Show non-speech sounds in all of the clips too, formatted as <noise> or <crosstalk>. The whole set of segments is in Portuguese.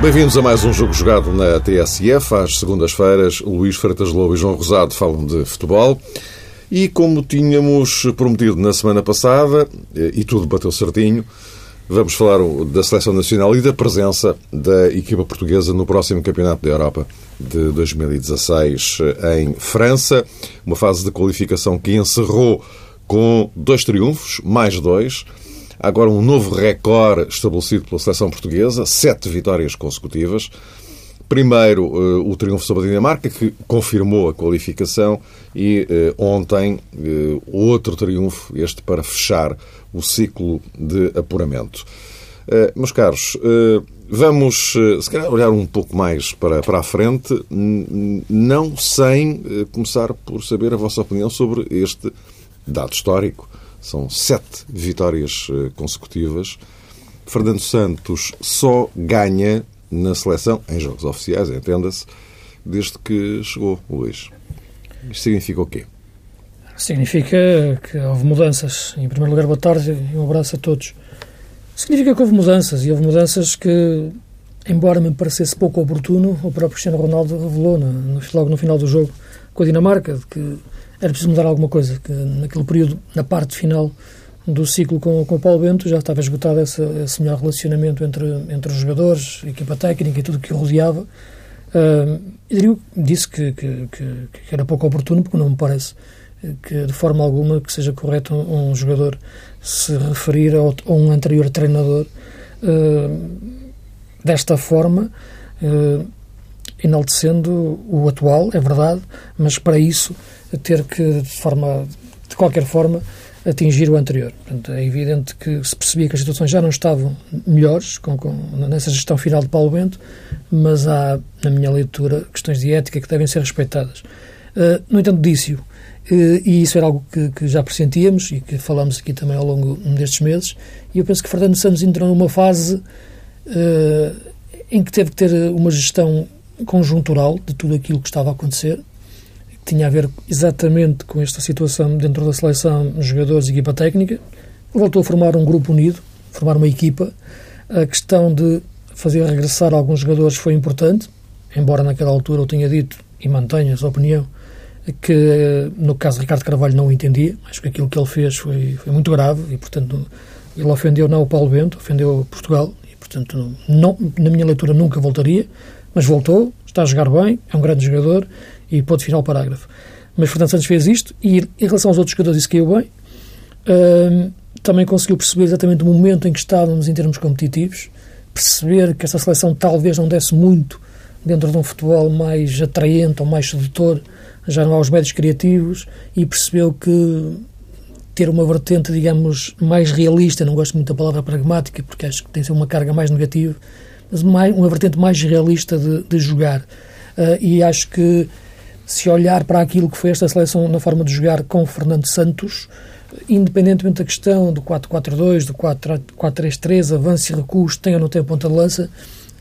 Bem-vindos a mais um jogo jogado na TSF. Às segundas-feiras, Luís Freitas Lobo e João Rosado falam de futebol. E como tínhamos prometido na semana passada, eh, e tudo bateu certinho, vamos falar da Seleção Nacional e da presença da equipa portuguesa no próximo Campeonato da Europa de 2016 eh, em França. Uma fase de qualificação que encerrou com dois triunfos, mais dois agora um novo recorde estabelecido pela seleção portuguesa, sete vitórias consecutivas. Primeiro, uh, o triunfo sobre a Dinamarca, que confirmou a qualificação, e uh, ontem, outro triunfo, este para fechar o ciclo de apuramento. meus caros, vamos, se calhar, olhar um pouco mais para, para a frente, não sem começar por saber a vossa opinião sobre este dado histórico são sete vitórias eh, consecutivas. Fernando Santos só ganha na seleção, em jogos oficiais, entenda-se, desde que chegou, Luís. Isto significa o quê? Significa que houve mudanças. Em primeiro lugar, boa tarde e um abraço a todos. Significa que houve mudanças, e houve mudanças que, embora me parecesse pouco oportuno, o próprio Cristiano Ronaldo revelou no, logo no final do jogo com a Dinamarca, que era preciso mudar alguma coisa, que naquele período, na parte final do ciclo com, com o Paulo Bento, já estava esgotado esse, esse melhor relacionamento entre, entre os jogadores, equipa técnica e tudo o que o rodeava. Uh, e diria, disse que, que, que, que, era pouco oportuno, porque não me parece que de forma alguma que seja correto um, um jogador se referir a, a um anterior treinador uh, desta forma. Uh, enaltecendo o atual, é verdade, mas para isso ter que, de, forma, de qualquer forma, atingir o anterior. Portanto, é evidente que se percebia que as situações já não estavam melhores com, com, nessa gestão final de Paulo Bento, mas há, na minha leitura, questões de ética que devem ser respeitadas. Uh, no entanto, disse-o, e isso era algo que, que, já pressentíamos e que falamos aqui também ao longo destes meses, e eu penso que Fernando Santos entrou numa fase uh, em que teve que ter uma gestão conjuntural de tudo aquilo que estava a acontecer, que tinha a ver exatamente com esta situação dentro da seleção, jogadores e equipa técnica. Voltou a formar um grupo unido, formar uma equipa. A questão de fazer regressar alguns jogadores foi importante, embora naquela altura eu tenha dito, e mantenho essa opinião, que no caso de Ricardo Carvalho não o entendia, acho que aquilo que ele fez foi, foi muito grave e, portanto, ele ofendeu não o Paulo Bento, ofendeu Portugal e, portanto, não, na minha leitura nunca voltaria mas voltou, está a jogar bem, é um grande jogador e pode final parágrafo. Mas Fernando Santos fez isto e, em relação aos outros jogadores, isso caiu bem. Uh, também conseguiu perceber exatamente o momento em que estávamos em termos competitivos, perceber que essa seleção talvez não desse muito dentro de um futebol mais atraente ou mais sedutor, já não há os médios criativos, e percebeu que ter uma vertente, digamos, mais realista, não gosto muito da palavra pragmática, porque acho que tem uma carga mais negativa, mas mais, uma vertente mais realista de, de jogar. Uh, e acho que se olhar para aquilo que foi esta seleção na forma de jogar com Fernando Santos, independentemente da questão do 4-4-2, do 4-3-3, avanço e recuos, tem ou não tem ponta de lança,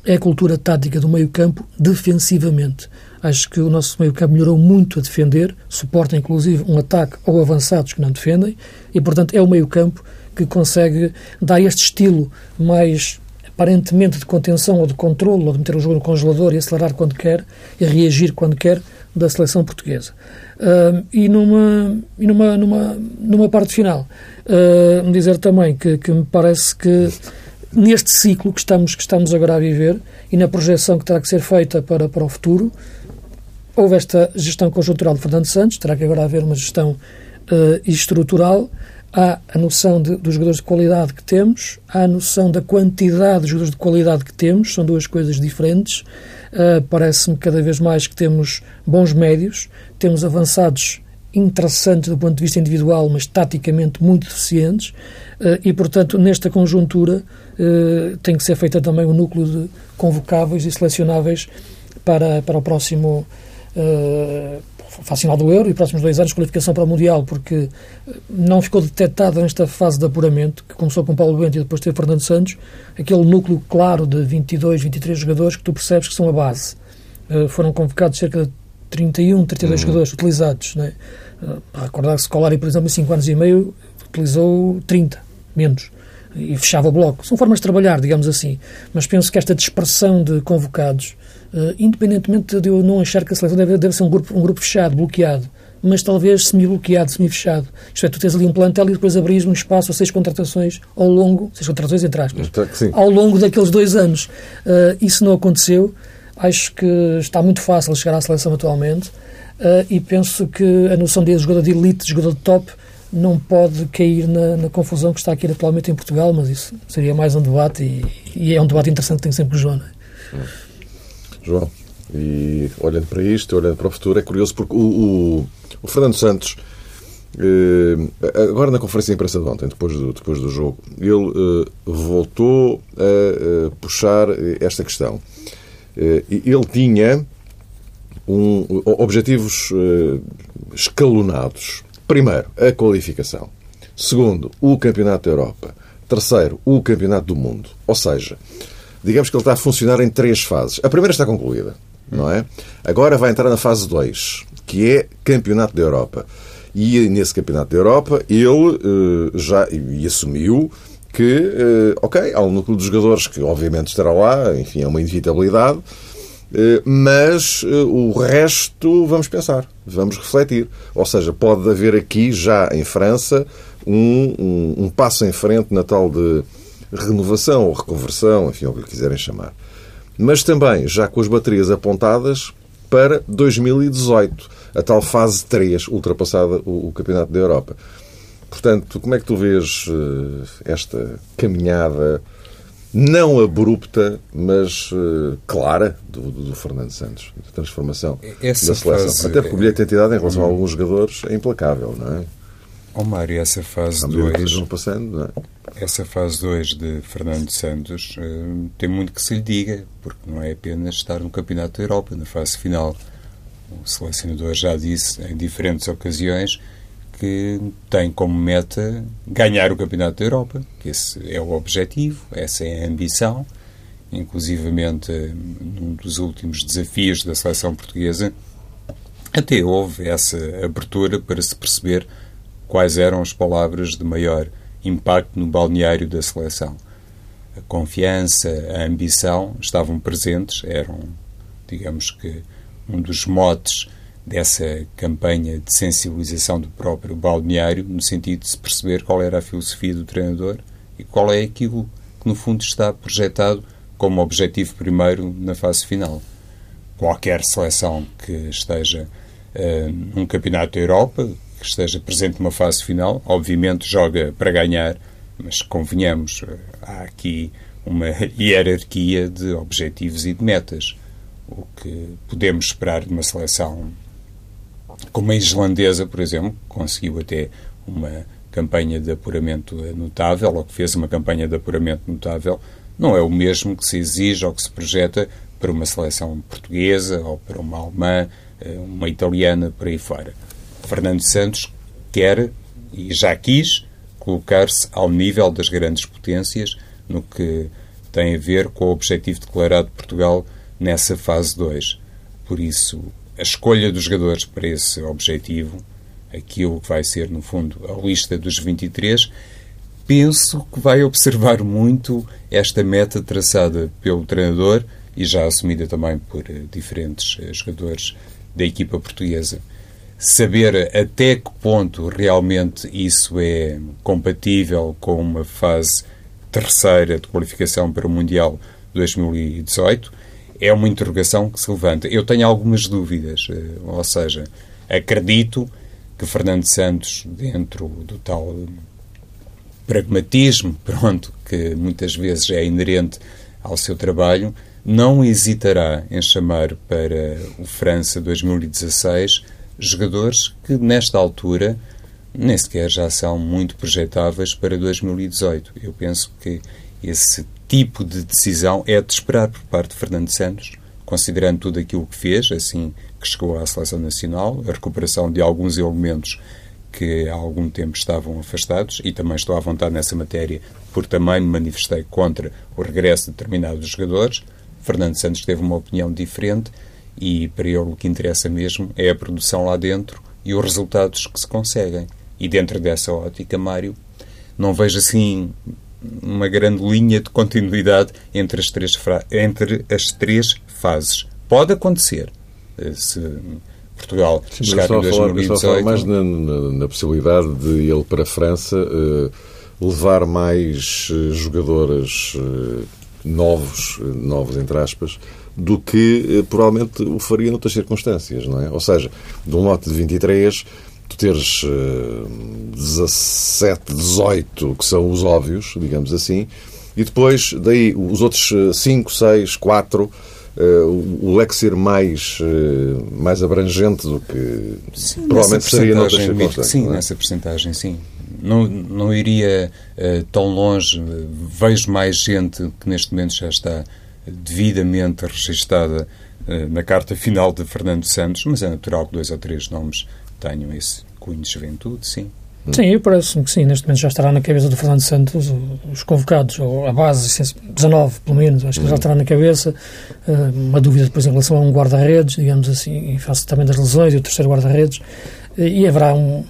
é a cultura tática do meio-campo defensivamente. Acho que o nosso meio-campo melhorou muito a defender, suporta inclusive um ataque ou avançados que não defendem, e portanto é o meio-campo que consegue dar este estilo mais aparentemente de contenção ou de controle, ou de meter o jogo no congelador e acelerar quando quer e reagir quando quer, da seleção portuguesa. Uh, e numa, e numa, numa, numa parte final, uh, dizer também que, que me parece que neste ciclo que estamos, que estamos agora a viver e na projeção que terá que ser feita para, para o futuro, houve esta gestão conjuntural de Fernando Santos, terá que agora haver uma gestão uh, estrutural há a noção de, dos jogadores de qualidade que temos, há a noção da quantidade de jogadores de qualidade que temos, são duas coisas diferentes. Uh, Parece-me cada vez mais que temos bons médios, temos avançados interessantes do ponto de vista individual, mas taticamente muito deficientes, uh, e, portanto, nesta conjuntura tem que ser feita também o um núcleo de convocáveis e selecionáveis para, para o próximo fase final do Euro e próximos dois anos qualificação para o Mundial, porque eh, não ficou detectado nesta fase de apuramento, que começou com Paulo Bento e depois teve Fernando Santos, aquele núcleo claro de 22, 23 jogadores que tu percebes que são a base. Uh, foram convocados cerca de 31, 32 uhum. jogadores utilizados. Né? Uh, recordar que Scolari, por exemplo, em 5 anos e meio, utilizou 30, menos e fechava o bloco. São formas de trabalhar, digamos assim. Mas penso que esta dispersão de convocados, independentemente de eu não achar que a seleção deve, deve ser um grupo, um grupo fechado, bloqueado, mas talvez semi-bloqueado, semi-fechado. Isto é, tu tens ali um plantel e depois abris um espaço a seis contratações ao longo, seis contratações entre aspas, ao longo daqueles dois anos. Uh, isso não aconteceu. Acho que está muito fácil chegar à seleção atualmente uh, e penso que a noção de jogador de elite, jogador de top, não pode cair na, na, confusão que está aqui atualmente em Portugal, mas isso seria mais um debate e, e é um debate interessante que tem sempre o João. É? João, e olhando para isto, olhando para o futuro, é curioso porque o, o, o Fernando Santos, eh, agora na conferência de imprensa de ontem, depois do, depois do jogo, ele eh, voltou a, a, puxar esta questão. Eh, ele tinha um, objetivos eh, escalonados Primeiro, a qualificação. Segundo, o Campeonato da Europa. Terceiro, o Campeonato do Mundo. Ou seja, digamos que ele está a funcionar em três fases. A primeira está concluída, não é? Agora vai entrar na fase 2, que é Campeonato da Europa. E nesse Campeonato da Europa ele uh, já e assumiu que, uh, ok, há um núcleo de jogadores que obviamente estará lá, enfim, é uma inevitabilidade, eh, mas eh, o resto vamos pensar, vamos refletir. Ou seja, pode haver aqui, já em França, um, um, um passo em frente na tal de renovação ou reconversão, enfim, o que lhe quiserem chamar. Mas também já com as baterias apontadas para 2018, a tal fase 3, ultrapassada o, o Campeonato da Europa. Portanto, como é que tu vês uh, esta caminhada não abrupta, mas uh, clara do, do, Fernando Santos, da transformação essa da seleção. Fase, Até porque o bilhete de identidade em relação a hum. alguns jogadores é implacável, não é? Ó oh, Mário, essa fase 2 passando, é? Essa fase 2 de Fernando Santos uh, tem muito que se lhe diga, porque não é apenas estar no Campeonato da Europa, na fase final. O selecionador já disse em diferentes ocasiões que tem como meta ganhar o Campeonato da Europa, que esse é o objetivo, essa é a ambição. Inclusivamente, num dos últimos desafios da seleção portuguesa, até houve essa abertura para se perceber quais eram as palavras de maior impacto no balneário da seleção. A confiança, a ambição estavam presentes, eram, digamos que, um dos motes dessa campanha de sensibilização do próprio balneário, no sentido de se perceber qual era a filosofia do treinador e qual é aquilo que, no fundo, está projetado como objetivo primeiro na fase final. Qualquer seleção que esteja uh, num campeonato da Europa, que esteja presente numa fase final, obviamente joga para ganhar, mas convenhamos, uh, há aqui uma <laughs> hierarquia de objetivos e de metas. O que podemos esperar de uma seleção como a islandesa, por exemplo, conseguiu até uma campanha de apuramento notável, ou que fez uma campanha de apuramento notável, não é o mesmo que se exige ou que se projeta para uma seleção portuguesa ou para uma alemã, eh, uma italiana, por aí fora. Fernando Santos quer e já quis colocar-se ao nível das grandes potências no que tem a ver com o objetivo declarado de Portugal nessa fase 2. Por isso, a escolha dos jogadores para esse objetivo, aquilo que vai ser, no fundo, a lista dos 23, penso que vai observar muito esta meta traçada pelo treinador e já assumida também por eh, diferentes eh, jogadores da equipa portuguesa. Saber até que ponto realmente isso é compatível com uma fase terceira de qualificação para o Mundial 2018 é uma interrogação que se levanta. Eu tenho algumas dúvidas, eh, ou seja, acredito que Fernando Santos, dentro do tal pragmatismo, <laughs> pronto, que muitas vezes é inerente ao seu trabalho, não hesitará em chamar para o França 2016 jogadores que, nesta altura, nem sequer já são muito projetáveis para 2018. Eu penso que esse tipo de decisão é de esperar por parte de Fernando Santos, considerando tudo aquilo que fez, assim que chegou à seleção nacional, a recuperação de alguns elementos que há algum tempo estavam afastados e também estou à vontade nessa matéria porque também me manifestei contra o regresso de determinados jogadores. Fernando Santos teve uma opinião diferente e para ele o que interessa mesmo é a produção lá dentro e os resultados que se conseguem. E dentro dessa ótica, Mário, não vejo assim uma grande linha de continuidade entre as três, entre as três fases. Pode acontecer. Eh, se Portugal Sim, chegar em 2018... Falar, mais na, na, na, possibilidade de ele para a França uh, levar mais uh, jogadores uh, novos, novos entre aspas, do que provavelmente o faria noutras circunstâncias, não é? Ou seja, de um lote de 23 tu teres uh, 17, 18, que são os óbvios, digamos assim, e depois, daí, os outros 5, 6, 4, o leque ser mais, uh, mais abrangente do que sim, provavelmente seria noutras circunstâncias. Sim, é? nessa percentagem, sim. Não, não iria uh, tão longe. Vejo mais gente que neste momento já está devidamente registada uh, na carta final de Fernando Santos, mas é natural que dois ou três nomes tenham esse cunho de juventude, sim. Sim, parece-me que sim. Neste momento já estará na cabeça do Fernando Santos os convocados, ou a base, 19 pelo menos, acho que já estará na cabeça. Eh, uma dúvida depois em relação a um guarda-redes, digamos assim, em face também das lesões, e o terceiro guarda-redes. Eh, e haverá um.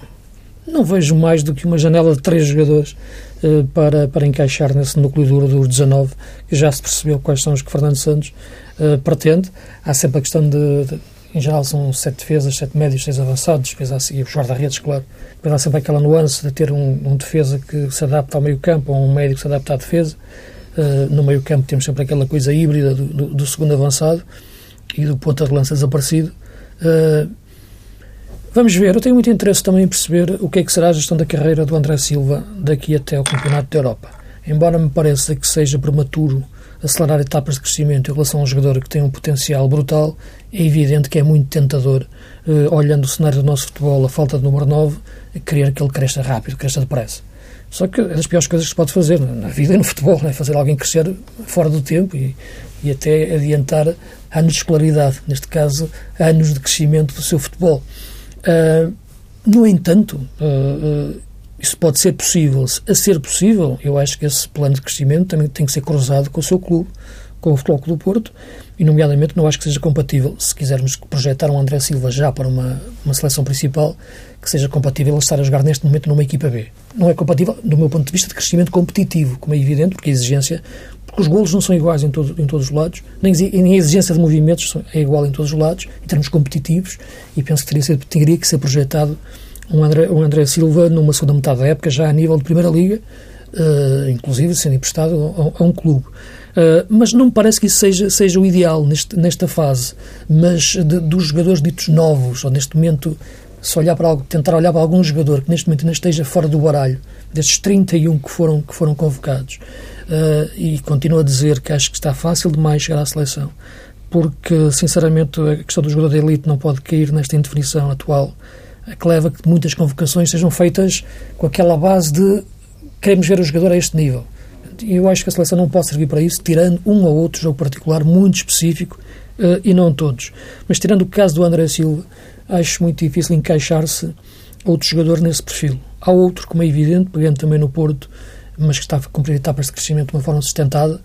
Não vejo mais do que uma janela de três jogadores eh, para, para encaixar nesse núcleo duro dos 19, que já se percebeu quais são os que Fernando Santos pretende. Há sempre a questão de, de em geral são sete defesas, sete médios, seis avançados, depois há e os guarda-redes, claro. Depois há sempre aquela nuance de ter um, um, defesa que se adapta ao meio campo ou um médio que se adapta à defesa. Uh, no meio campo temos sempre aquela coisa híbrida do, do, do segundo avançado e do ponta de lança desaparecido. Uh, vamos ver, eu tenho muito interesse também em perceber o que é que será a gestão da carreira do André Silva daqui até ao Campeonato da Europa. Embora me pareça que seja prematuro acelerar etapas de crescimento em relação a um jogador que tem um potencial brutal, é evidente que é muito tentador, eh, olhando o cenário do nosso futebol, a falta de número 9, querer que ele cresça rápido, cresça depressa. Só que é das piores coisas que se pode fazer na vida e no futebol, é fazer alguém crescer fora do tempo e, e até adiantar anos de escolaridade, neste caso, anos de crescimento do seu futebol. Uh, no entanto, uh, uh, isso pode ser possível. A ser possível, eu acho que esse plano de crescimento também tem que ser cruzado com o seu clube, com o Futebol Clube do Porto, e, nomeadamente, não acho que seja compatível, se quisermos projetar um André Silva já para uma, uma seleção principal, que seja compatível estar a jogar neste momento numa equipa B. Não é compatível, do meu ponto de vista, de crescimento competitivo, como é evidente, porque a exigência, porque os golos não são iguais em, todo, em todos os lados, nem, nem a exigência de movimentos é igual em todos os lados, em termos competitivos, e penso que teria, ser, teria que ser projetado um André, um André Silva numa segunda metade da época, já a nível de Primeira Liga, uh, inclusive sendo emprestado a, a um clube. Uh, mas não me parece que isso seja, seja o ideal neste, nesta fase. Mas de, dos jogadores ditos novos, ou neste momento, se olhar para algo, tentar olhar para algum jogador que neste momento ainda esteja fora do baralho, destes 31 que foram, que foram convocados, uh, e continuo a dizer que acho que está fácil demais chegar à seleção, porque, sinceramente, a questão do jogador de elite não pode cair nesta indefinição atual que leva a que muitas convocações sejam feitas com aquela base de queremos ver o jogador a este nível. E eu acho que a seleção não pode servir para isso, tirando um ou outro jogo particular muito específico uh, e não todos. Mas tirando o caso do André Silva, acho muito difícil encaixar-se outro jogador nesse perfil. Há outro, como é evidente, pegando também no Porto, mas que está a cumprir etapas de crescimento de uma forma sustentada.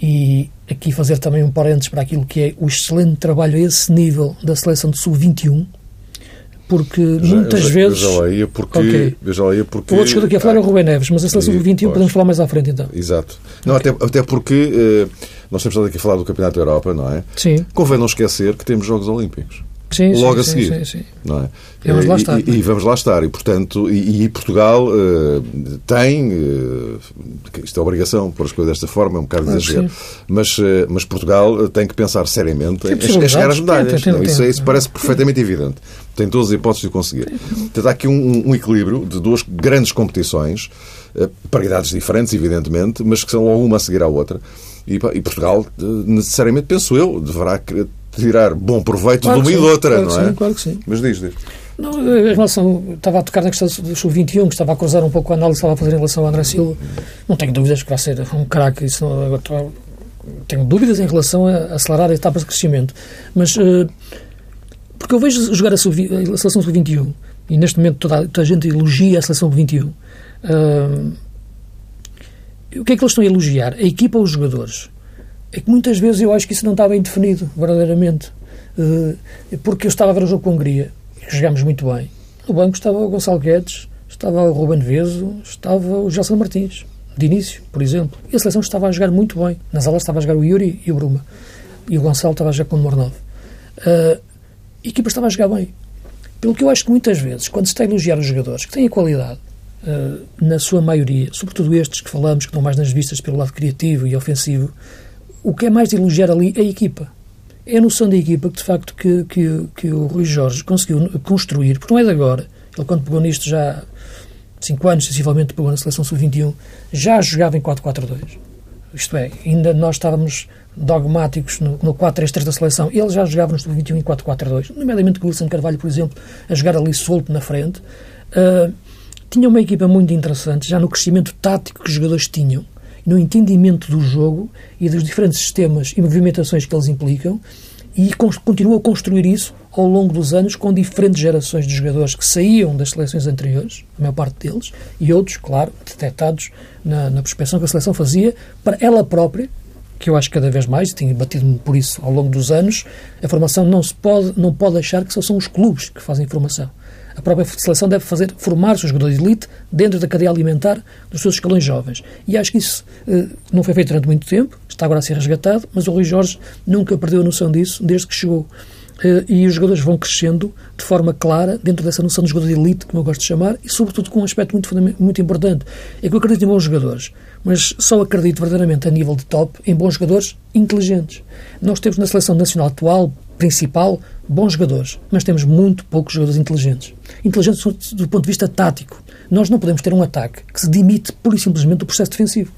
E aqui fazer também um parênteses para aquilo que é o excelente trabalho a esse nível da seleção de sub-21, porque já, muitas já, vezes. Eu já ia porque. Okay. Eu já ia porque o outro jogador que ia falar é o Rubem Neves, mas a seleção do 21 podemos falar mais à frente então. Exato. Não, okay. até, até porque uh, nós temos estado aqui a falar do Campeonato da Europa, não é? Sim. Convém não esquecer que temos Jogos Olímpicos. Sim, logo sim, a seguir. Sim, é? E vamos lá estar. E, e, vamos lá estar. E, portanto, e, e Portugal uh, tem, uh, isto é obrigação, pôr as coisas desta forma, é um bocado exagero, mas, uh, mas Portugal tem que pensar seriamente em, em chegar às medalhas. Tem, tem, isso, isso parece perfeitamente evidente. Tem todas as hipóteses de conseguir. Portanto, há aqui um, um equilíbrio de duas grandes competições, para idades diferentes, evidentemente, mas que são logo uma a seguir à outra. E, e Portugal, necessariamente, penso eu, deverá tirar bom proveito claro de uma e de outra, claro não é? Sim, claro que sim. Mas diz, diz. Não, em relação, estava a tocar na questão do sub-21, que estava a cruzar um pouco a análise que estava a fazer em relação ao André Silva. Não tenho dúvidas que vai ser um craque. Isso tenho dúvidas em relação a acelerar etapas de crescimento. Mas uh, Porque eu vejo jogar a, sub, a seleção sub-21 e neste momento toda, toda, a gente elogia a seleção sub-21. Uh, o que é que eles estão a elogiar? A equipa ou os jogadores? É que muitas vezes eu acho que isso não está bem definido, verdadeiramente. Uh, porque eu estava a ver o jogo com a Hungria, jogámos muito bem. No banco estava o Gonçalo Guedes, estava o Ruben Veso, estava o Gelson Martins, de início, por exemplo. E a seleção estava a jogar muito bem. Nas alas estava a jogar o Yuri e o Bruma. E o Gonçalo estava a jogar com o número 9. Uh, a equipa estava a jogar bem. Pelo que eu acho que muitas vezes, quando se está a elogiar os jogadores que têm a qualidade, uh, na sua maioria, sobretudo estes que falamos, que estão mais nas vistas pelo lado criativo e ofensivo, o que é mais de elogiar ali é a equipa. É a noção da equipa que, de facto, que, que, que o Rui Jorge conseguiu construir, porque não é de agora. Ele, quando pegou nisto, já cinco anos, sensivelmente, pegou na seleção sub-21, já jogava em 4-4-2. Isto é, ainda nós estávamos dogmáticos no, no 4-3-3 da seleção. Ele já jogava no sub-21 em 4-4-2, nomeadamente com o Wilson Carvalho, por exemplo, a jogar ali solto na frente. Uh, tinha uma equipa muito interessante, já no crescimento tático que os jogadores tinham, no entendimento do jogo e dos diferentes sistemas e movimentações que eles implicam, e continua a construir isso ao longo dos anos com diferentes gerações de jogadores que saíam das seleções anteriores, a maior parte deles, e outros, claro, detectados na, na prospeção que a seleção fazia para ela própria, que eu acho cada vez mais, e tenho batido-me por isso ao longo dos anos, a formação não se pode, não pode achar que só são os clubes que fazem formação. A própria seleção deve fazer formar os jogadores de elite dentro da cadeia alimentar dos seus escalões jovens. E acho que isso eh, não foi feito durante muito tempo, está agora a ser resgatado, mas o Rui Jorge nunca perdeu a noção disso desde que chegou. Uh, e os jogadores vão crescendo de forma clara dentro dessa noção de jogador de elite, como eu gosto de chamar, e sobretudo com um aspecto muito, muito importante. É que eu acredito em bons jogadores, mas só acredito verdadeiramente a nível de top em bons jogadores inteligentes. Nós temos na seleção nacional atual, principal, bons jogadores, mas temos muito poucos jogadores inteligentes. Inteligentes do ponto de vista tático. Nós não podemos ter um ataque que se dimite pura e simplesmente do processo defensivo.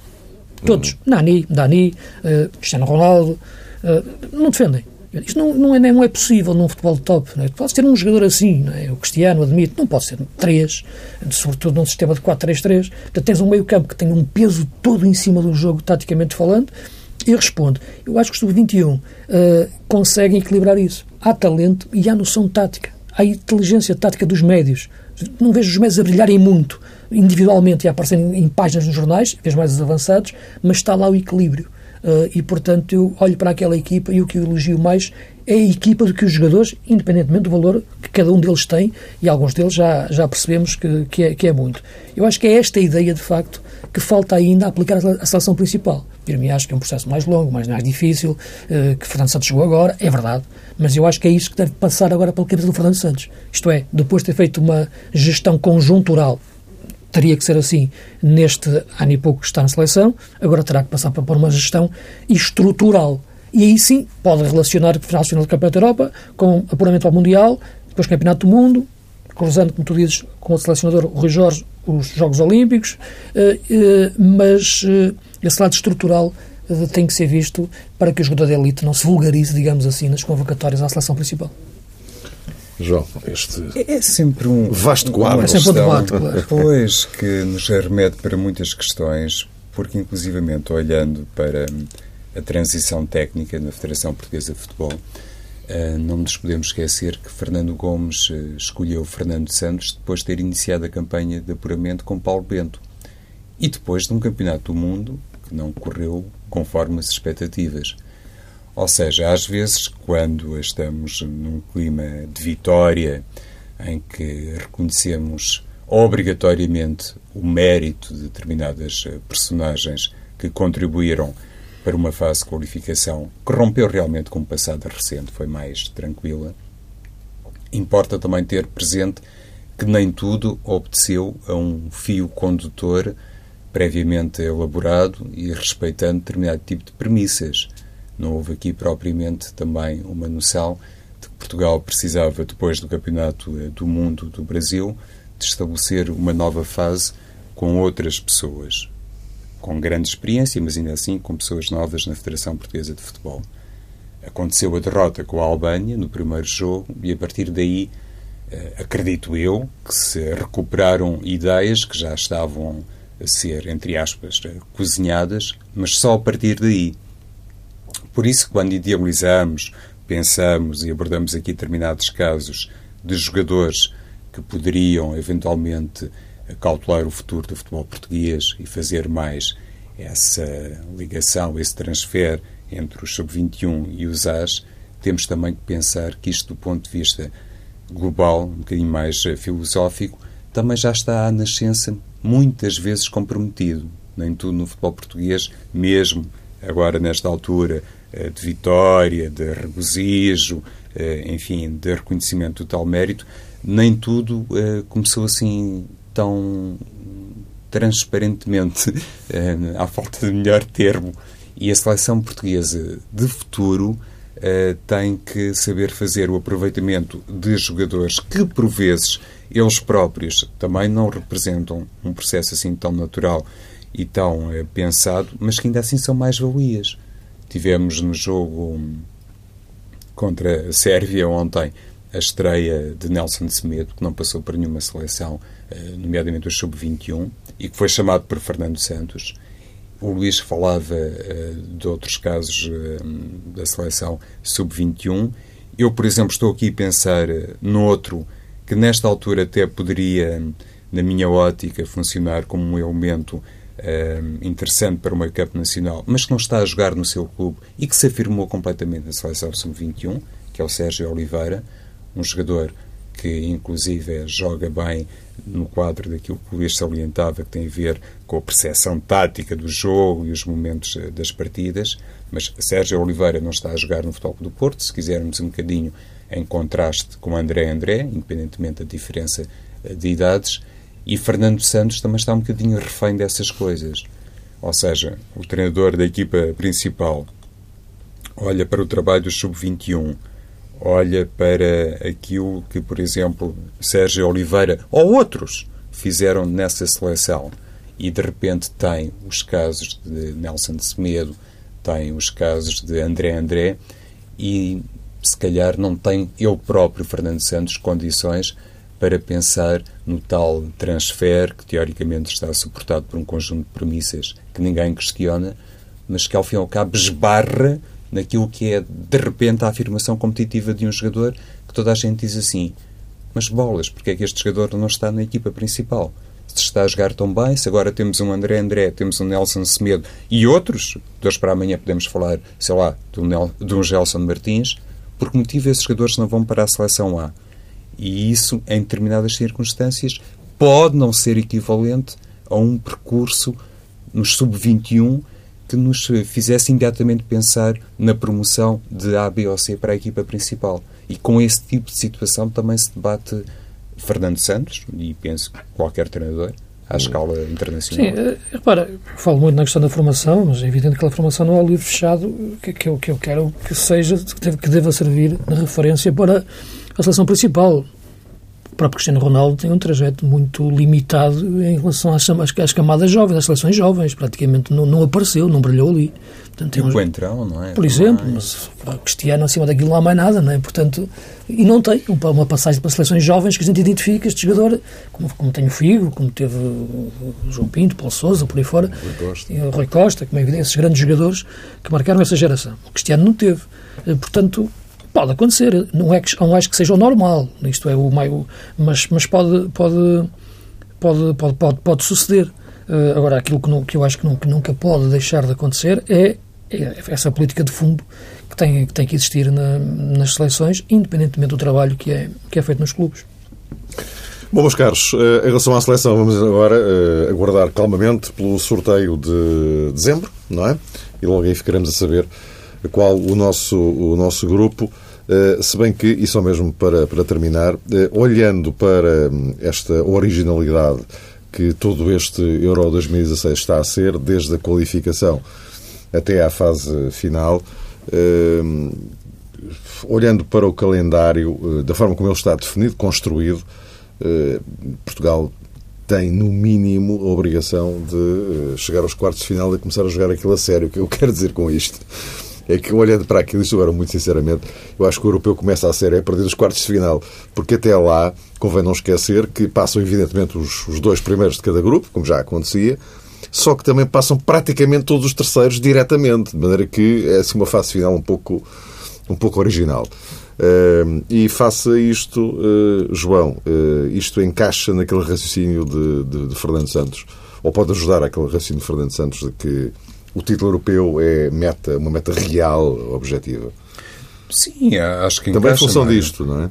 Todos. Uhum. Nani, Dani, uh, Cristiano Ronaldo, uh, não defendem. Isto não, não, é, não é possível num futebol top. Não é? Podes ter um jogador assim, é? o Cristiano admite, não pode ser três, sobretudo num sistema de 4-3-3. Portanto, tens um meio-campo que tem um peso todo em cima do jogo, taticamente falando. E respondo, eu acho que os sub-21 uh, conseguem equilibrar isso. Há talento e há noção tática. Há inteligência tática dos médios. Não vejo os médios a brilharem muito individualmente e a aparecerem em páginas nos jornais, vez mais avançados, mas está lá o equilíbrio. Uh, e, portanto, eu olho para aquela equipa e o que eu elogio mais é a equipa do que os jogadores, independentemente do valor que cada um deles tem, e alguns deles já, já percebemos que, que, é, que é muito. Eu acho que é esta ideia, de facto, que falta ainda aplicar à seleção principal. Para mim, acho que é um processo mais longo, mais, mais difícil, uh, que Fernando Santos chegou agora, é verdade, mas eu acho que é isso que deve passar agora pela cabeça do Fernando Santos. Isto é, depois de ter feito uma gestão conjuntural teria que ser assim neste ano e pouco que está na seleção, agora terá que passar por uma gestão estrutural. E aí sim pode relacionar o final do Campeonato da Europa com apuramento ao Mundial, depois Campeonato do Mundo, cruzando, como tu dizes, com o selecionador Rui Jorge, os Jogos Olímpicos, eh, eh, mas eh, esse lado estrutural tem que ser visto para que o jogador de elite não se vulgarize, digamos assim, nas convocatórias à seleção principal. João, este é, é sempre um vasto quadro. É sempre um debate, claro. Pois, que nos remete para muitas questões, porque inclusivamente olhando para a transição técnica na Federação Portuguesa de Futebol, não nos podemos esquecer que Fernando Gomes eh, escolheu Fernando Santos depois de ter iniciado a campanha de apuramento com Paulo Bento e depois de um campeonato do mundo que não correu conforme as expectativas. Ou seja, às vezes, quando estamos num clima de vitória, em que reconhecemos obrigatoriamente o mérito de determinadas eh, personagens que contribuíram para uma fase de qualificação que rompeu realmente com o passado recente, foi mais tranquila, importa também ter presente que nem tudo obedeceu a um fio condutor previamente elaborado e respeitando determinado tipo de premissas. Não houve aqui propriamente também uma noção de que Portugal precisava, depois do Campeonato eh, do Mundo do Brasil, de estabelecer uma nova fase com outras pessoas, com grande experiência, mas ainda assim com pessoas novas na Federação Portuguesa de Futebol. Aconteceu a derrota com a Albânia no primeiro jogo e a partir daí, eh, acredito eu, que se recuperaram ideias que já estavam a ser, entre aspas, eh, cozinhadas, mas só a partir daí por isso, quando idealizamos pensamos e abordamos aqui determinados casos de jogadores que poderiam eventualmente cautelar o futuro do futebol português e fazer mais essa ligação, esse transfer entre os sub-21 e os AS, temos também que pensar que isto, do ponto de vista global, um bocadinho mais eh, filosófico, também já está à nascença muitas vezes comprometido. Nem tudo no futebol português, mesmo agora nesta altura eh, de vitória, de regozijo, eh, enfim, de reconhecimento do tal mérito, nem tudo começou assim tão transparentemente, <laughs> à falta de melhor termo, e a seleção portuguesa de futuro uh, tem que saber fazer o aproveitamento de jogadores que, por vezes, eles próprios também não representam um processo assim tão natural e tão uh, pensado, mas que ainda assim são mais valias. Tivemos no jogo contra a Sérvia ontem a estreia de Nelson Semedo, que não passou por nenhuma seleção, nomeadamente o Sub-21, e que foi chamado por Fernando Santos o Luís falava uh, de outros casos uh, da seleção sub-21. Eu, por exemplo, estou aqui a pensar no outro que nesta altura até poderia, na minha ótica, funcionar como um elemento interessante para o meio campo nacional, mas que não está a jogar no seu clube e que se afirmou completamente na seleção sub-21, que é o Sérgio Oliveira, um jogador que inclusive joga bem no quadro daquilo que o Luís salientava, que tem a ver com a percepção tática do jogo e os momentos eh, das partidas, mas Sérgio Oliveira não está a jogar no Futebol do Porto, se quisermos um bocadinho em contraste com André André, independentemente da diferença eh, de idades, e Fernando Santos também está um bocadinho refém dessas coisas. Ou seja, o treinador da equipa principal olha para o trabalho do sub-21, olha para aquilo que, por exemplo, Sérgio Oliveira ou outros fizeram nessa seleção. E de repente tem os casos de Nelson de Semedo, tem os casos de André André e se calhar não tem eu próprio, Fernando Santos, condições para pensar no tal transfer que teoricamente está suportado por um conjunto de premissas que ninguém questiona, mas que ao fim e ao cabo esbarra naquilo que é, de repente, a afirmação competitiva de um jogador que toda a gente diz assim: mas bolas, porque é que este jogador não está na equipa principal? Se está a jogar tão bem, se agora temos um André André, temos um Nelson Semedo e outros, de hoje para amanhã podemos falar, sei lá, de um, Nel, de um Gelson Martins, por que motivo esses jogadores não vão para a seleção A? E isso, em determinadas circunstâncias, pode não ser equivalente a um percurso nos sub-21 que nos fizesse imediatamente pensar na promoção de A, B ou C para a equipa principal. E com esse tipo de situação também se debate Fernando Santos, e penso qualquer treinador, à escala internacional. Sim, eh, repara, falo muito na questão da formação, mas é evidente que aquela formação não é um livro fechado que, que, eu, que eu quero que seja, que deva servir de referência para a seleção principal. O próprio Cristiano Ronaldo tem um trajeto muito limitado em relação às, às camadas jovens, às seleções jovens. Praticamente não, não apareceu, não brilhou ali. Portanto, tem uns... Coentrão, não é? Por exemplo, mas Cristiano acima daquilo não há mais nada, não é? Portanto, e não tem uma passagem para seleções jovens que a gente identifica este jogador, como, como tem o Figo, como teve o João Pinto, Paulo Sousa, por aí fora, Rui Costa, e o Rui Costa como é evidente, esses grandes jogadores que marcaram essa geração. O Cristiano não teve. Eh, portanto, Pode acontecer, não é que, não acho que seja o normal, isto é o meio, mas, mas pode, pode, pode, pode, pode, pode suceder. Uh, agora, aquilo que, não, que eu acho que, não, que, nunca pode deixar de acontecer é, é, essa política de fundo que tem que, tem que existir na, nas seleções, independentemente do trabalho que é, que é feito nos clubes. Bom, meus caros, eh, em relação à seleção, vamos agora uh, aguardar calmamente pelo sorteio de dezembro, não é? E logo aí ficaremos a saber qual o nosso, o nosso grupo eh, se bem que, e só mesmo para, para terminar, eh, olhando para hum, esta originalidade que todo este Euro 2016 está a ser, desde a qualificação até à fase final, hum, olhando para o calendário, eh, da forma como ele está definido, construído, Portugal tem, no mínimo, a obrigação de chegar aos quartos de final e começar a jogar aquilo a sério. O que eu quero dizer com isto? É que olhando para aquilo, isto agora muito sinceramente, eu acho que o europeu começa a ser é perder os quartos de final, porque até lá convém não esquecer que passam evidentemente os, os dois primeiros de cada grupo, como já acontecia, só que também passam praticamente todos os terceiros diretamente, de maneira que é assim uma fase final um pouco um pouco original. Uh, e faça isto, uh, João, uh, isto encaixa naquele raciocínio de, de, de, Fernando Santos? Ou pode ajudar aquele raciocínio de Fernando Santos de que o título europeu é meta, uma meta real, objetiva? Sim, acho que Também encaixa, em função disto, não é?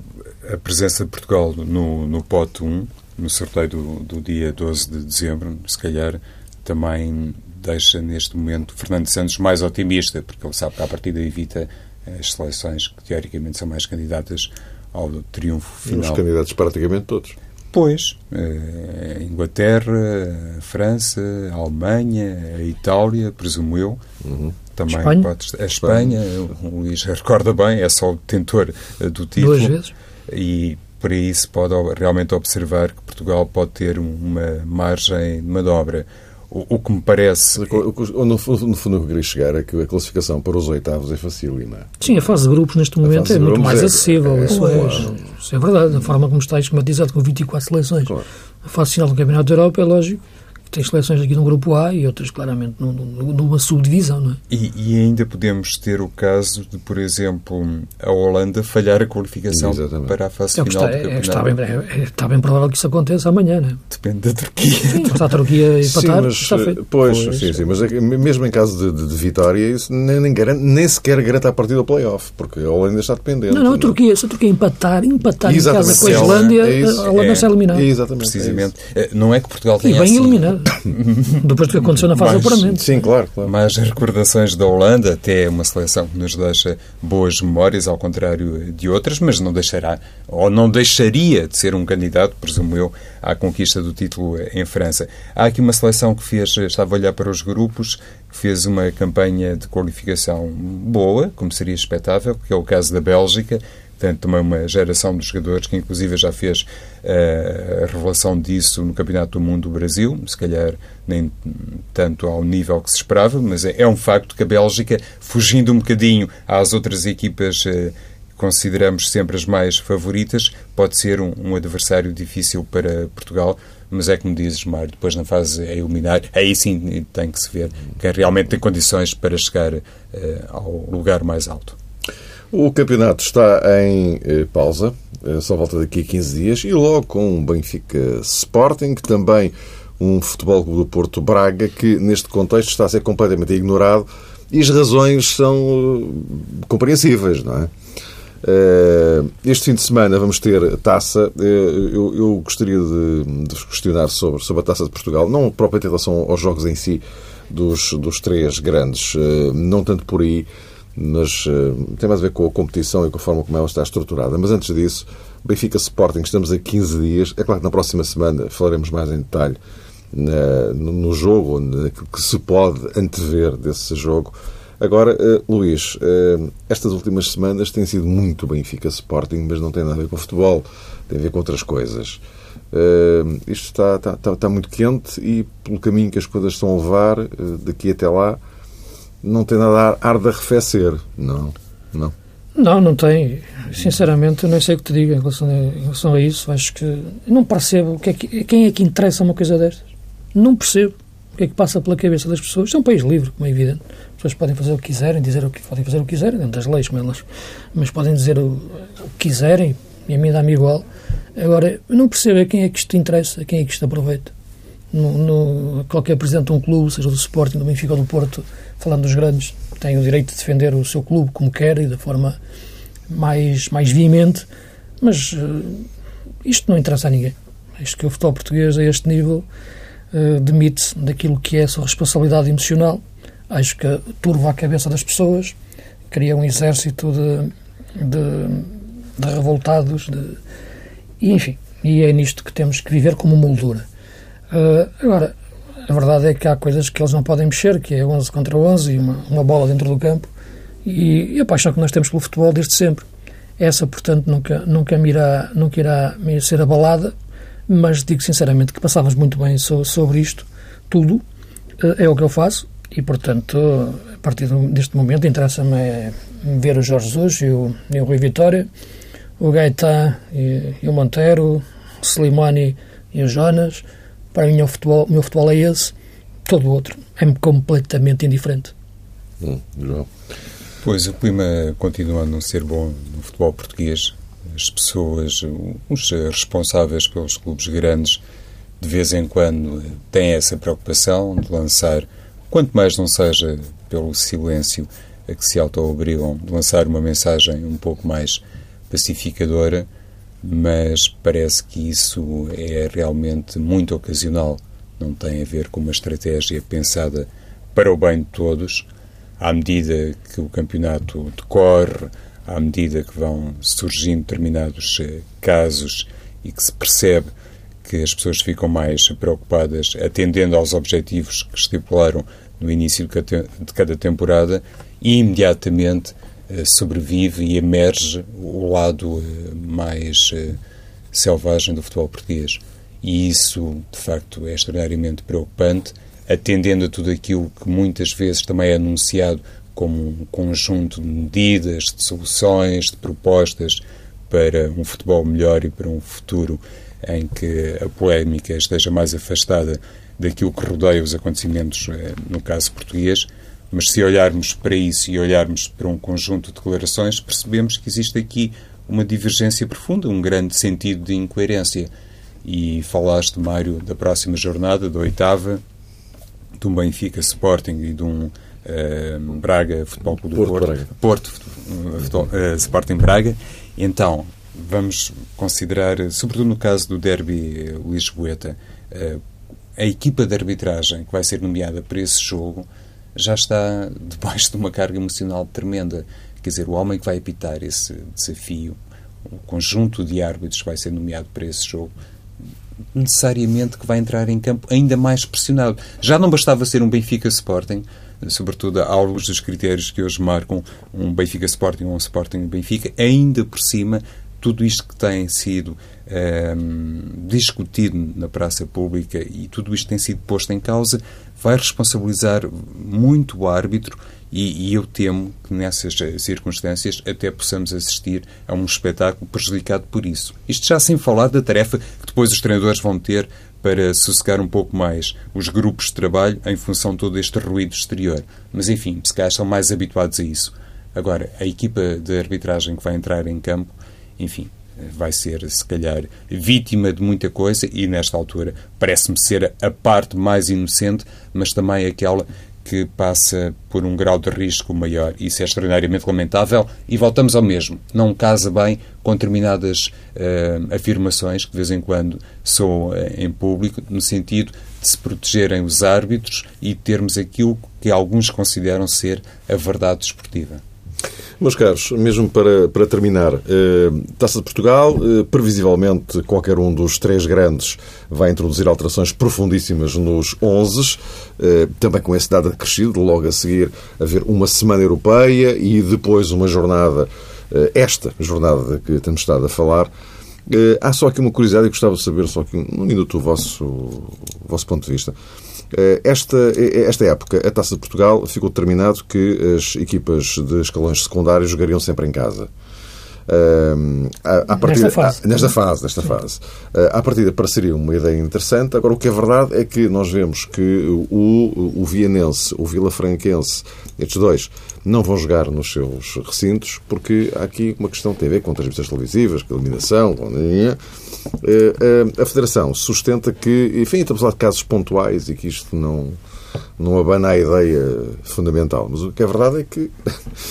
A presença de Portugal no, no pote 1, no sorteio do, do dia 12 de dezembro, se calhar também deixa neste momento Fernando Santos mais otimista, porque ele sabe que a partir daí evita as seleções que teoricamente são mais candidatas ao triunfo final. Os candidatos praticamente todos. Pois, a Inglaterra, a França, a Alemanha, a Itália, presumo eu. Uhum. Também Espanha. pode a Espanha, o Luís <laughs> recorda bem, é só o detentor do título. Duas vezes. E por aí se pode realmente observar que Portugal pode ter uma margem de manobra. O, o que me parece. No, no fundo, o que eu queria chegar é que a classificação para os oitavos é facílima. Sim, a fase de grupos neste momento é muito mais é, acessível. É, isso, é, isso, é, verdade. A forma como está esquematizado com 24 seleções. Claro. A fase final do Campeonato da Europa é lógico tem seleções aqui no grupo A e outras claramente numa subdivisão, não é? E, e, ainda podemos ter o caso de, por exemplo, a Holanda falhar a qualificação Exatamente. para a fase é final está, do é, está, bem, é, está bem provável que isso aconteça amanhã, não é? Depende da Turquia. Sim, está a Turquia empatar, sim, mas, está feito. Pois, pois, sim, sim, mas é mesmo em caso de, de, de vitória, isso nem, nem, garante, nem sequer garante a partida do play-off, porque a Holanda está dependente. Não, não, a Turquia, se a Turquia empatar, empatar Exatamente. em casa com a Islândia, é a Holanda é, está eliminada. Exatamente. Precisamente. Não é que Portugal tenha E bem assim... eliminado. <coughs> depois do que aconteceu na fase de apuramento. Sim, claro, claro. Mais recordações da Holanda, até uma seleção que nos deixa boas memórias, ao contrário de outras, mas não deixará, ou não deixaria de ser um candidato, presumo eu, à conquista do título em França. Há aqui uma seleção que fez, estava a olhar para os grupos, que fez uma campanha de qualificação boa, como seria expectável, que é o caso da Bélgica, Portanto, também uma geração de jogadores que, inclusive, já fez a revelação disso no Campeonato do Mundo do Brasil, se calhar nem tanto ao nível que se esperava, mas é, é um facto que a Bélgica, fugindo um bocadinho às outras equipas uh, consideramos sempre as mais favoritas, pode ser um, um, adversário difícil para Portugal, mas é como dizes, Mário, depois na fase a eliminar, aí sim tem que se ver que realmente tem condições para chegar uh, ao lugar mais alto. O campeonato está em eh, pausa, eh, só volta daqui a 15 dias, e logo com o Benfica Sporting, também um Futebol do Porto Braga, que neste contexto está a ser completamente ignorado e as razões são uh, compreensíveis, não é? Uh, este fim de semana vamos ter taça. Eu, eu, gostaria de, de questionar sobre, sobre a taça de Portugal, não propriamente em relação aos jogos em si dos, dos três grandes, não tanto por aí mas uh, tem mais a ver com a competição e com a forma como ela está estruturada. Mas antes disso, Benfica Sporting, estamos a 15 dias. É claro que na próxima semana falaremos mais em detalhe uh, no jogo, naquilo que se pode antever desse jogo. Agora, uh, Luís, estas últimas semanas têm sido muito Benfica Sporting, mas não tem nada a ver com futebol, tem a ver com outras coisas. isto está, está, está muito quente e, pelo caminho que as coisas estão a levar, daqui até lá, não tem nada a ar de arrefecer, não, não. Não, não tem. Sinceramente, nem sei o que te digo em relação a, em relação a isso. Acho que não percebo que é que, quem é que interessa uma coisa destas. Não percebo o que é que passa pela cabeça das pessoas. Isto é um país livre, como é evidente. As pessoas podem fazer o que quiserem, dizer o que podem fazer o que quiserem, dentro das leis, como mas podem dizer o, o que quiserem e a mim dá-me igual. Agora, não percebo a quem é que isto interessa, a quem é que isto aproveita. No, no, qualquer presidente de um clube, seja do Sporting, do Benfica ou do Porto, falando dos grandes, tem o direito de defender o seu clube como quer e da forma mais, mais veemente, mas uh, isto não interessa a ninguém. Isto que o futebol português, a este nível, uh, demite daquilo que é a sua responsabilidade emocional. Acho que turva a cabeça das pessoas, cria um exército de, de, de revoltados, de, e, enfim, e é nisto que temos que viver como moldura. Uh, agora, a verdade é que há coisas que eles não podem mexer, que é 11 contra 11 e uma, uma bola dentro do campo. E, e, a paixão que nós temos pelo futebol desde sempre. Essa, portanto, nunca, nunca, me irá, nunca irá ser abalada, mas digo sinceramente que passávamos muito bem so, sobre isto, tudo, eh, é o que eu faço, e, portanto, a partir deste momento, interessa-me é ver o Jorge Jesus e o, e o Rui Vitória, o Gaetá e, e o Monteiro, o Slimani e o Jonas, para mim, o, futebol, o meu futebol é esse. Todo o outro é-me completamente indiferente. Hum, João. Pois, o clima continua a não ser bom no futebol português. As pessoas, os responsáveis pelos clubes grandes, de vez em quando têm essa preocupação de lançar, quanto mais não seja pelo silêncio a que se auto-obrigam, de lançar uma mensagem um pouco mais pacificadora, mas parece que isso é realmente muito ocasional. Não tem a ver com uma estratégia pensada para o bem de todos à medida que o campeonato decorre, à medida que vão surgindo determinados eh, casos e que se percebe que as pessoas ficam mais preocupadas atendendo aos objetivos que estipularam no início de cada temporada e imediatamente sobrevive e emerge o lado eh, mais selvagem do futebol português. E isso, de facto, é extraordinariamente preocupante atendendo a tudo aquilo que muitas vezes também é anunciado como um conjunto de medidas, de soluções, de propostas para um futebol melhor e para um futuro em que a polémica esteja mais afastada daquilo que rodeia os acontecimentos, eh, no caso português. Mas se olharmos para isso e olharmos para um conjunto de declarações, percebemos que existe aqui uma divergência profunda, um grande sentido de incoerência. E falaste, Mário, da próxima jornada, da oitava, de um Benfica Sporting e de um uh, Braga Futebol Clube Porto, Porto, Porto futebol, uh, Sporting Braga. Então, vamos considerar, sobretudo no caso do derby Lisboeta, a equipa de arbitragem que vai ser nomeada para esse jogo já está <laughs> debaixo de uma carga emocional tremenda. Quer dizer, o homem que vai apitar esse desafio, o conjunto de árbitros que vai ser nomeado para esse jogo, necessariamente que vai entrar em campo ainda mais pressionado. Já não bastava ser um Benfica Sporting, sobretudo à luz dos critérios que hoje marcam um Benfica Sporting ou um Sporting Benfica, ainda por cima, tudo isto que tem sido um, ehm, discutido na praça pública e tudo isto tem sido posto em causa, vai responsabilizar muito o árbitro e, e, eu temo que nessas circunstâncias até possamos assistir a um espetáculo prejudicado por isso. Isto já sem falar da tarefa que depois os treinadores vão ter para sossegar um pouco mais os grupos de trabalho em função de todo este ruído exterior. Mas enfim, se calhar estão mais habituados a isso. Agora, a equipa de arbitragem que vai entrar em campo, enfim, vai ser, se calhar, vítima de muita coisa e, nesta altura, parece-me ser a parte mais inocente, mas também aquela que passa por um grau de risco maior. Isso é extraordinariamente lamentável e voltamos ao mesmo. Não casa bem com determinadas uh, afirmações que de vez em quando são uh, em público, no sentido de se protegerem os árbitros e termos aquilo que alguns consideram ser a verdade desportiva. Meus caros, mesmo para, para terminar, eh, Taça de Portugal, eh, previsivelmente qualquer um dos três grandes vai introduzir alterações profundíssimas nos 11, eh, também com esse dado acrescido, logo a seguir haver uma semana europeia e depois uma jornada, eh, esta jornada que temos estado a falar. Eh, há só aqui uma curiosidade e gostava de saber só aqui um minuto o vosso, o vosso ponto de vista. Eh, esta, eh, esta época, a Taça de Portugal, ficou determinado que as equipas de escalões secundários jogariam sempre em casa. Uh, à, partida, nesta fase. À, nesta fase, nesta fase. Uh, à partida pareceria uma ideia interessante. Agora, o que é verdade é que nós vemos que o, o Vianense, o Vila Franquense, estes dois, não vão jogar nos seus recintos, porque há aqui uma questão que tem a ver com transmissões televisivas, com eliminação, com... Uh, a Federação sustenta que, enfim, estamos a falar de casos pontuais e que isto não, não abana a ideia fundamental. Mas o que é verdade é que.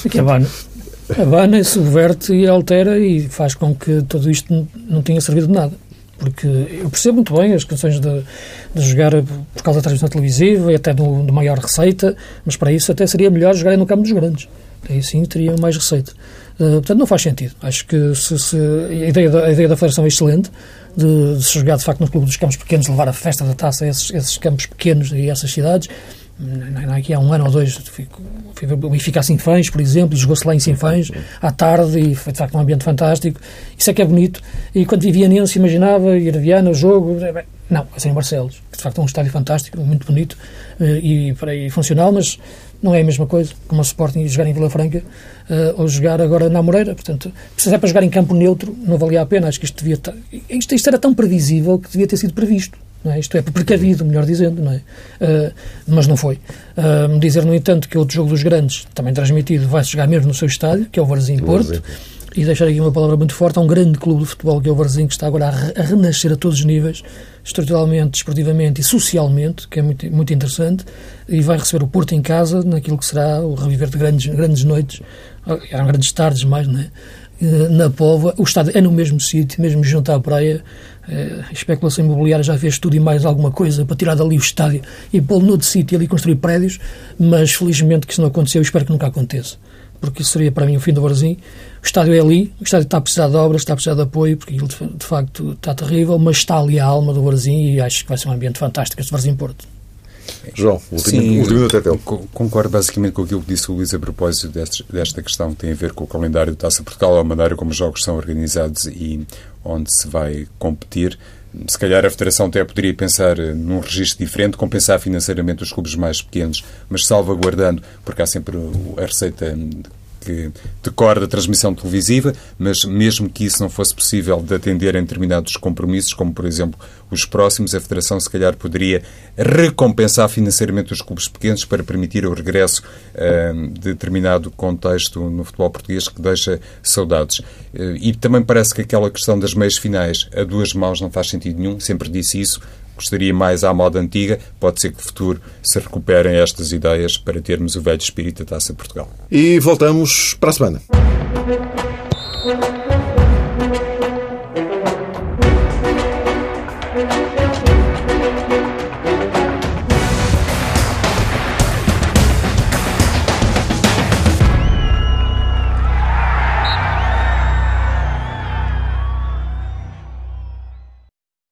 Que abana. <laughs> abana e subverte e altera e faz com que tudo isto não tenha servido de nada. Porque eu percebo muito bem as questões de, de jogar por causa da transmissão televisiva e até do, de maior receita, mas para isso até seria melhor jogarem no campo dos grandes. Aí sim teriam mais receita. Uh, portanto, não faz sentido. Acho que se, se, a, ideia da, a ideia da Federação é excelente, de, de se jogar de facto no clube dos campos pequenos, levar a festa da taça a esses, esses campos pequenos e essas cidades aqui há um ano ou dois fui ver o Benfica Sinfãs, por exemplo, jogou-se lá em Sinfãs à tarde e foi de facto um ambiente fantástico. Isso é que é bonito. E quando vivia Nense, imaginava ir a Viana, o jogo. Não, é em Barcelos, que de facto é um estádio fantástico, muito bonito eh, e, e funcional, mas não é a mesma coisa como o Sporting jogar em Vila Franca uh, ou jogar agora na Moreira. Portanto, se é para jogar em campo neutro, não valia a pena. Acho que isto devia estar, isto, isto era tão previsível que devia ter sido previsto Não é? Isto é precavido, melhor dizendo, não é? Uh, mas não foi. Uh, dizer, no entanto, que outro jogo dos grandes, também transmitido, vai-se jogar mesmo no seu estádio, que é o Varzim Porto. E deixar aqui uma palavra muito forte, há um grande clube de futebol que é o Varzim, que está agora a, a renascer a todos os níveis, estruturalmente, desportivamente e socialmente, que é muito, muito interessante, e vai receber o Porto em casa, naquilo que será o reviver de grandes, grandes noites, eram grandes tardes mais, não é? Eh, na Pova, o estádio é no mesmo sítio, mesmo junto à praia, eh, especulação imobiliária já fez tudo e mais alguma coisa para tirar dali o estádio e pô-lo noutro sítio e ali construir prédios, mas felizmente que isso não aconteceu e espero que nunca aconteça porque isso seria para mim o fim do Varzim. O estádio é ali, o estádio está a precisar de obras, está a precisar de apoio, porque ele de facto está terrível, mas está ali a alma do Varzim e acho que vai ser um ambiente fantástico este Varzim Porto. João, último, último até Concordo basicamente com aquilo que disse o Luís a propósito desta, desta questão que tem a ver com o calendário do Taça Portugal, a maneira como os jogos são organizados e onde se vai competir. Se calhar a Federação até poderia pensar eh, num registro diferente, compensar financeiramente os clubes mais pequenos, mas salvaguardando, porque há sempre a receita que decorre da transmissão televisiva, mas mesmo que isso não fosse possível de atender a determinados compromissos, como por exemplo os próximos, a Federação se calhar poderia recompensar financeiramente os clubes pequenos para permitir o regresso uh, de determinado contexto no futebol português que deixa saudades. Uh, e também parece que aquela questão das meias finais a duas mãos não faz sentido nenhum, sempre disse isso, gostaria mais à moda antiga. Pode ser que no futuro se recuperem estas ideias para termos o velho espírito da Taça Portugal. E voltamos para a semana.